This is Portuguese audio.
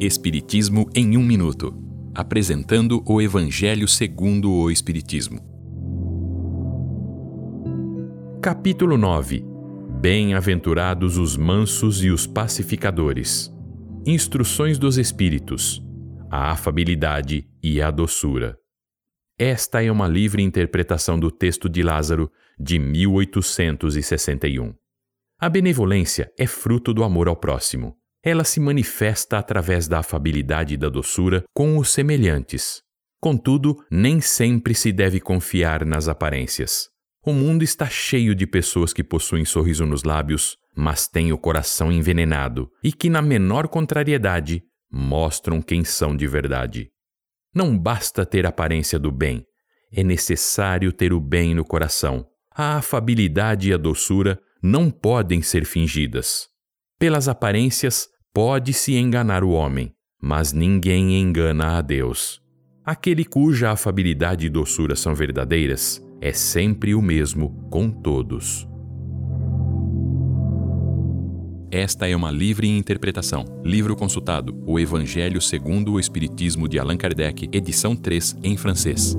Espiritismo em um minuto, apresentando o Evangelho segundo o Espiritismo. Capítulo 9. Bem-aventurados os mansos e os pacificadores. Instruções dos Espíritos. A afabilidade e a doçura. Esta é uma livre interpretação do texto de Lázaro de 1861. A benevolência é fruto do amor ao próximo. Ela se manifesta através da afabilidade e da doçura com os semelhantes. Contudo, nem sempre se deve confiar nas aparências. O mundo está cheio de pessoas que possuem sorriso nos lábios, mas têm o coração envenenado e que, na menor contrariedade, mostram quem são de verdade. Não basta ter aparência do bem, é necessário ter o bem no coração. A afabilidade e a doçura não podem ser fingidas. Pelas aparências, pode-se enganar o homem, mas ninguém engana a Deus. Aquele cuja afabilidade e doçura são verdadeiras é sempre o mesmo com todos. Esta é uma livre interpretação. Livro consultado: O Evangelho segundo o Espiritismo de Allan Kardec, edição 3, em francês.